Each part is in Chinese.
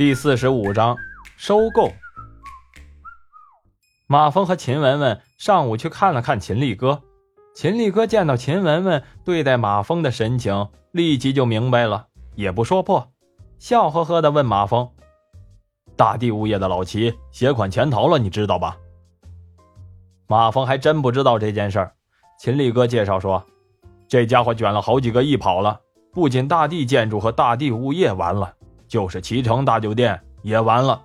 第四十五章收购。马峰和秦雯雯上午去看了看秦力哥，秦力哥见到秦雯雯对待马峰的神情，立即就明白了，也不说破，笑呵呵的问马峰：“大地物业的老齐携款潜逃了，你知道吧？”马峰还真不知道这件事儿。秦力哥介绍说：“这家伙卷了好几个亿跑了，不仅大地建筑和大地物业完了。”就是齐城大酒店也完了。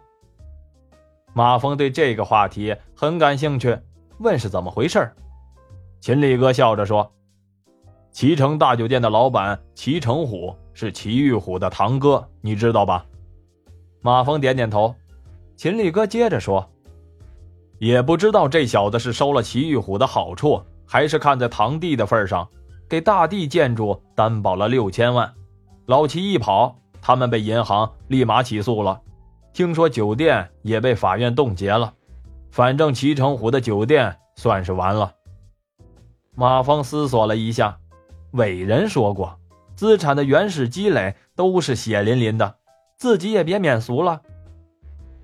马峰对这个话题很感兴趣，问是怎么回事秦力哥笑着说：“齐城大酒店的老板齐成虎是齐玉虎的堂哥，你知道吧？”马峰点点头。秦力哥接着说：“也不知道这小子是收了齐玉虎的好处，还是看在堂弟的份上，给大地建筑担保了六千万。老齐一跑。”他们被银行立马起诉了，听说酒店也被法院冻结了，反正齐成虎的酒店算是完了。马峰思索了一下，伟人说过，资产的原始积累都是血淋淋的，自己也别免俗了。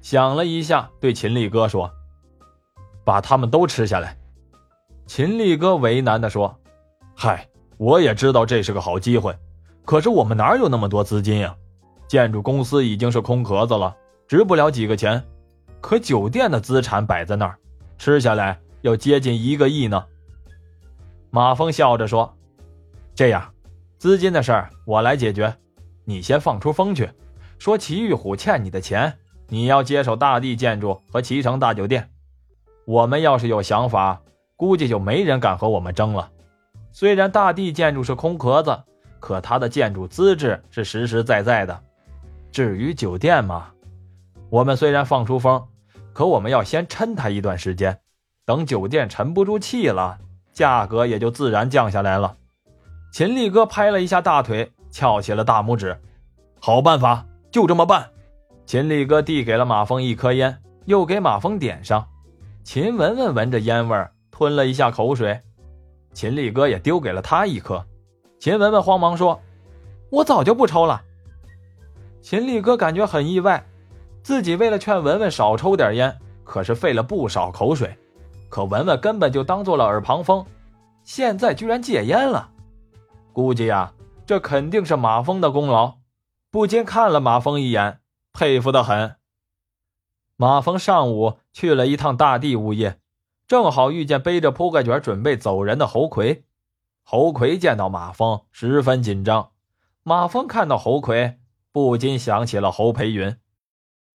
想了一下，对秦力哥说：“把他们都吃下来。”秦力哥为难地说：“嗨，我也知道这是个好机会，可是我们哪有那么多资金呀？”建筑公司已经是空壳子了，值不了几个钱，可酒店的资产摆在那儿，吃下来要接近一个亿呢。马峰笑着说：“这样，资金的事我来解决，你先放出风去，说齐玉虎欠你的钱，你要接手大地建筑和齐城大酒店。我们要是有想法，估计就没人敢和我们争了。虽然大地建筑是空壳子，可它的建筑资质是实实在在的。”至于酒店嘛，我们虽然放出风，可我们要先抻它一段时间，等酒店沉不住气了，价格也就自然降下来了。秦力哥拍了一下大腿，翘起了大拇指：“好办法，就这么办。”秦力哥递给了马峰一颗烟，又给马峰点上。秦雯雯闻着烟味吞了一下口水，秦力哥也丢给了他一颗。秦雯雯慌忙说：“我早就不抽了。”秦力哥感觉很意外，自己为了劝文文少抽点烟，可是费了不少口水，可文文根本就当做了耳旁风，现在居然戒烟了，估计呀，这肯定是马峰的功劳，不禁看了马峰一眼，佩服的很。马峰上午去了一趟大地物业，正好遇见背着铺盖卷准备走人的侯魁，侯魁见到马峰十分紧张，马峰看到侯魁。不禁想起了侯培云，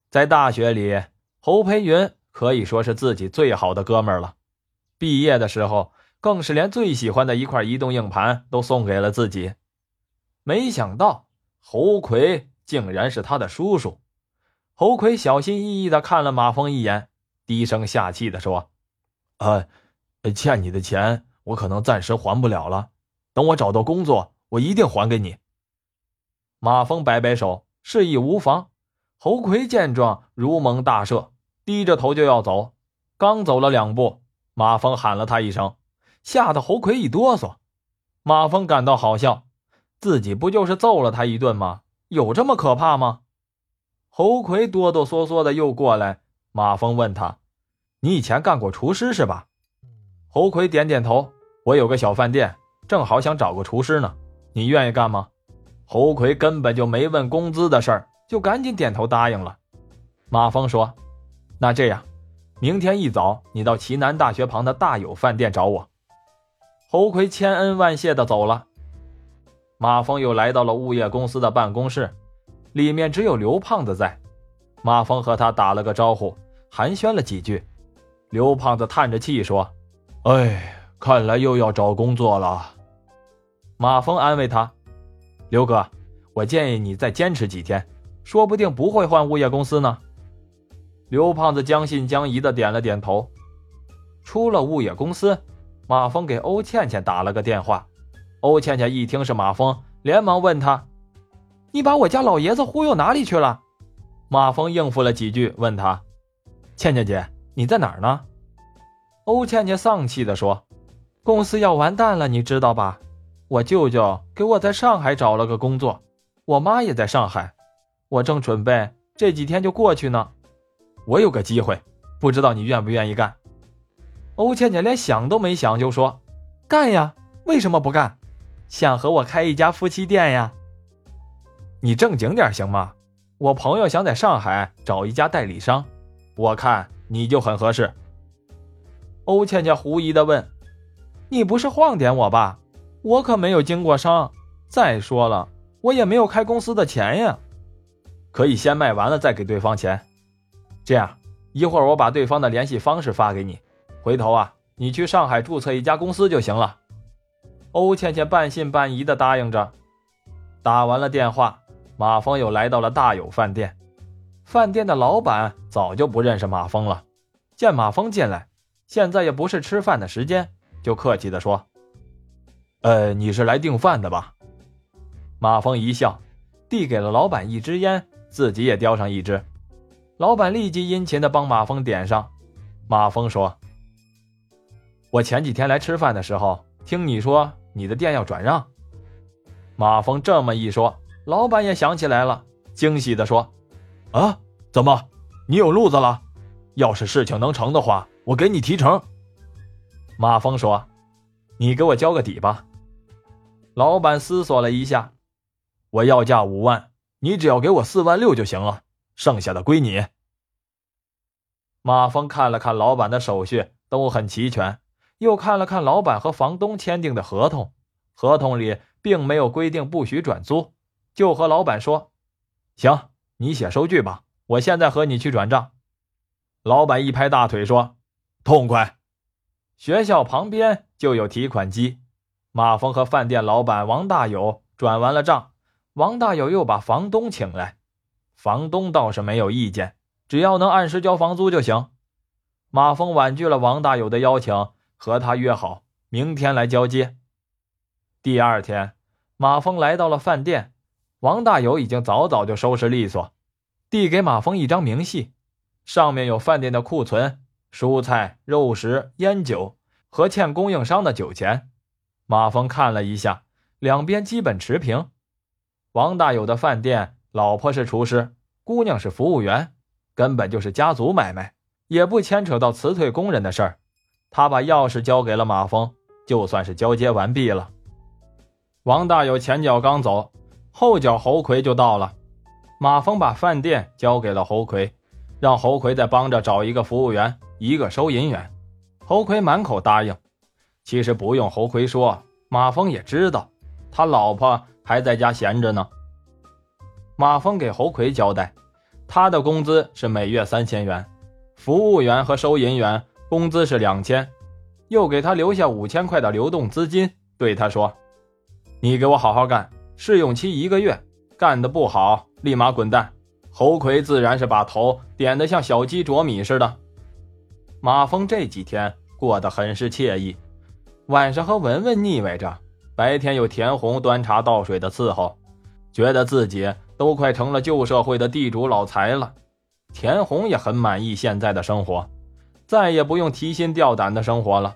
在大学里，侯培云可以说是自己最好的哥们了。毕业的时候，更是连最喜欢的一块移动硬盘都送给了自己。没想到侯奎竟然是他的叔叔。侯奎小心翼翼的看了马峰一眼，低声下气的说：“呃，欠你的钱我可能暂时还不了了，等我找到工作，我一定还给你。”马峰摆摆手，示意无妨。侯魁见状，如蒙大赦，低着头就要走。刚走了两步，马峰喊了他一声，吓得侯魁一哆嗦。马峰感到好笑，自己不就是揍了他一顿吗？有这么可怕吗？侯魁哆哆嗦嗦的又过来。马峰问他：“你以前干过厨师是吧？”侯魁点点头：“我有个小饭店，正好想找个厨师呢。你愿意干吗？”侯奎根本就没问工资的事儿，就赶紧点头答应了。马峰说：“那这样，明天一早你到齐南大学旁的大有饭店找我。”侯奎千恩万谢的走了。马峰又来到了物业公司的办公室，里面只有刘胖子在。马峰和他打了个招呼，寒暄了几句。刘胖子叹着气说：“哎，看来又要找工作了。”马峰安慰他。刘哥，我建议你再坚持几天，说不定不会换物业公司呢。刘胖子将信将疑的点了点头。出了物业公司，马峰给欧倩倩打了个电话。欧倩倩一听是马峰，连忙问他：“你把我家老爷子忽悠哪里去了？”马峰应付了几句，问他：“倩倩姐，你在哪儿呢？”欧倩倩丧气的说：“公司要完蛋了，你知道吧？”我舅舅给我在上海找了个工作，我妈也在上海，我正准备这几天就过去呢。我有个机会，不知道你愿不愿意干？欧倩倩连想都没想就说：“干呀！为什么不干？想和我开一家夫妻店呀？你正经点行吗？我朋友想在上海找一家代理商，我看你就很合适。”欧倩倩狐疑的问：“你不是晃点我吧？我可没有经过商。再说了，我也没有开公司的钱呀。可以先卖完了再给对方钱。这样，一会儿我把对方的联系方式发给你。”回头啊，你去上海注册一家公司就行了。欧倩倩半信半疑的答应着。打完了电话，马峰又来到了大有饭店。饭店的老板早就不认识马峰了，见马峰进来，现在也不是吃饭的时间，就客气的说：“呃，你是来订饭的吧？”马峰一笑，递给了老板一支烟，自己也叼上一支。老板立即殷勤的帮马峰点上。马峰说。我前几天来吃饭的时候，听你说你的店要转让。马峰这么一说，老板也想起来了，惊喜的说：“啊，怎么，你有路子了？要是事情能成的话，我给你提成。”马峰说：“你给我交个底吧。”老板思索了一下：“我要价五万，你只要给我四万六就行了，剩下的归你。”马峰看了看老板的手续，都很齐全。又看了看老板和房东签订的合同，合同里并没有规定不许转租，就和老板说：“行，你写收据吧，我现在和你去转账。”老板一拍大腿说：“痛快！”学校旁边就有提款机，马峰和饭店老板王大友转完了账，王大友又把房东请来，房东倒是没有意见，只要能按时交房租就行。马峰婉拒了王大友的邀请。和他约好明天来交接。第二天，马峰来到了饭店，王大友已经早早就收拾利索，递给马峰一张明细，上面有饭店的库存、蔬菜、肉食、烟酒和欠供应商的酒钱。马峰看了一下，两边基本持平。王大友的饭店，老婆是厨师，姑娘是服务员，根本就是家族买卖，也不牵扯到辞退工人的事儿。他把钥匙交给了马峰，就算是交接完毕了。王大有前脚刚走，后脚侯奎就到了。马峰把饭店交给了侯奎，让侯奎再帮着找一个服务员，一个收银员。侯奎满口答应。其实不用侯奎说，马峰也知道，他老婆还在家闲着呢。马峰给侯奎交代，他的工资是每月三千元，服务员和收银员。工资是两千，又给他留下五千块的流动资金，对他说：“你给我好好干，试用期一个月，干的不好立马滚蛋。”侯奎自然是把头点得像小鸡啄米似的。马峰这几天过得很是惬意，晚上和文文腻歪着，白天有田红端茶倒水的伺候，觉得自己都快成了旧社会的地主老财了。田红也很满意现在的生活。再也不用提心吊胆的生活了，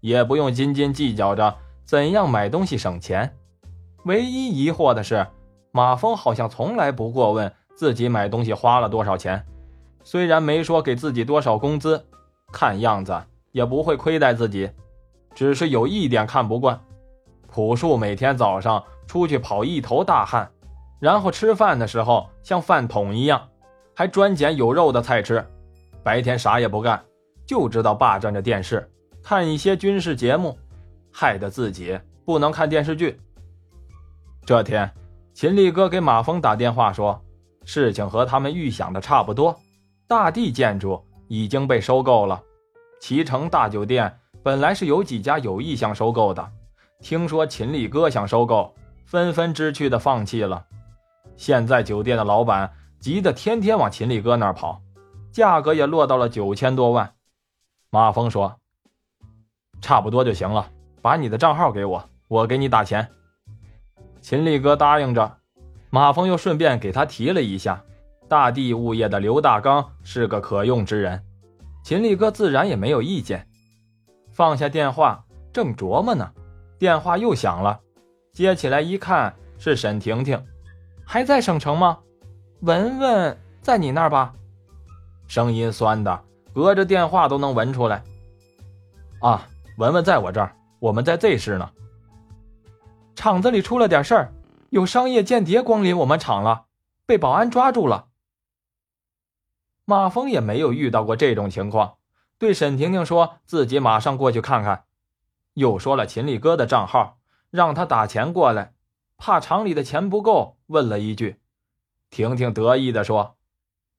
也不用斤斤计较着怎样买东西省钱。唯一疑惑的是，马峰好像从来不过问自己买东西花了多少钱。虽然没说给自己多少工资，看样子也不会亏待自己。只是有一点看不惯：朴树每天早上出去跑一头大汗，然后吃饭的时候像饭桶一样，还专捡有肉的菜吃，白天啥也不干。就知道霸占着电视，看一些军事节目，害得自己不能看电视剧。这天，秦力哥给马峰打电话说，事情和他们预想的差不多，大地建筑已经被收购了。脐城大酒店本来是有几家有意向收购的，听说秦力哥想收购，纷纷知趣的放弃了。现在酒店的老板急得天天往秦力哥那儿跑，价格也落到了九千多万。马峰说：“差不多就行了，把你的账号给我，我给你打钱。”秦力哥答应着。马峰又顺便给他提了一下，大地物业的刘大刚是个可用之人。秦力哥自然也没有意见。放下电话，正琢磨呢，电话又响了，接起来一看是沈婷婷，还在省城吗？文文在你那儿吧。声音酸的，隔着电话都能闻出来。啊，文文在我这儿，我们在 Z 市呢。厂子里出了点事儿，有商业间谍光临我们厂了，被保安抓住了。马峰也没有遇到过这种情况，对沈婷婷说自己马上过去看看，又说了秦力哥的账号，让他打钱过来，怕厂里的钱不够，问了一句。婷婷得意地说：“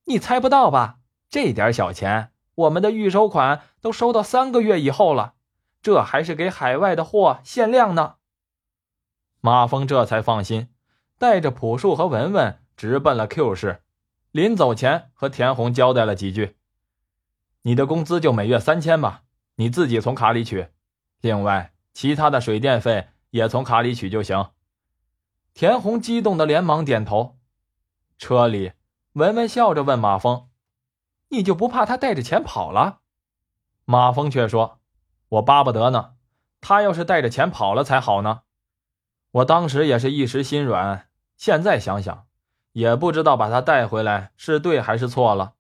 你猜不到吧？这点小钱，我们的预收款都收到三个月以后了，这还是给海外的货，限量呢。”马峰这才放心，带着朴树和文文直奔了 Q 市。临走前，和田红交代了几句：“你的工资就每月三千吧，你自己从卡里取。另外，其他的水电费也从卡里取就行。”田红激动的连忙点头。车里，文文笑着问马峰：“你就不怕他带着钱跑了？”马峰却说：“我巴不得呢，他要是带着钱跑了才好呢。我当时也是一时心软，现在想想。”也不知道把他带回来是对还是错了。